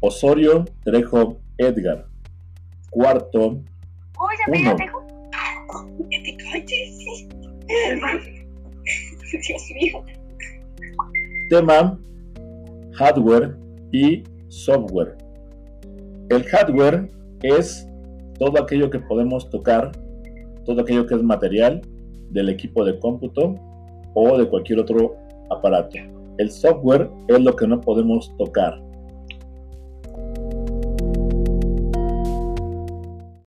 Osorio Trejo Edgar. Cuarto, Uno. Dios mío. tema hardware y software. El hardware es todo aquello que podemos tocar, todo aquello que es material del equipo de cómputo o de cualquier otro aparato. El software es lo que no podemos tocar,